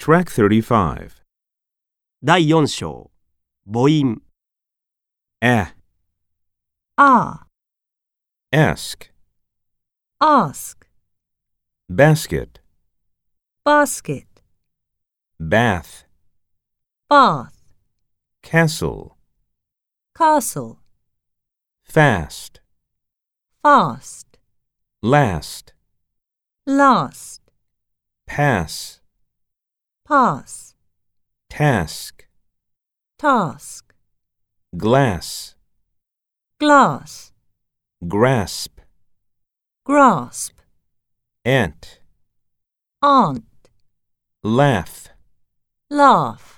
Track 35. 第4章母音 Eh, ah, ask, ask, basket, basket, bath, bath, castle, castle, fast, fast, last, last, pass, pass, task, task, glass, glass, grasp, grasp, ant, aunt, laugh, laugh,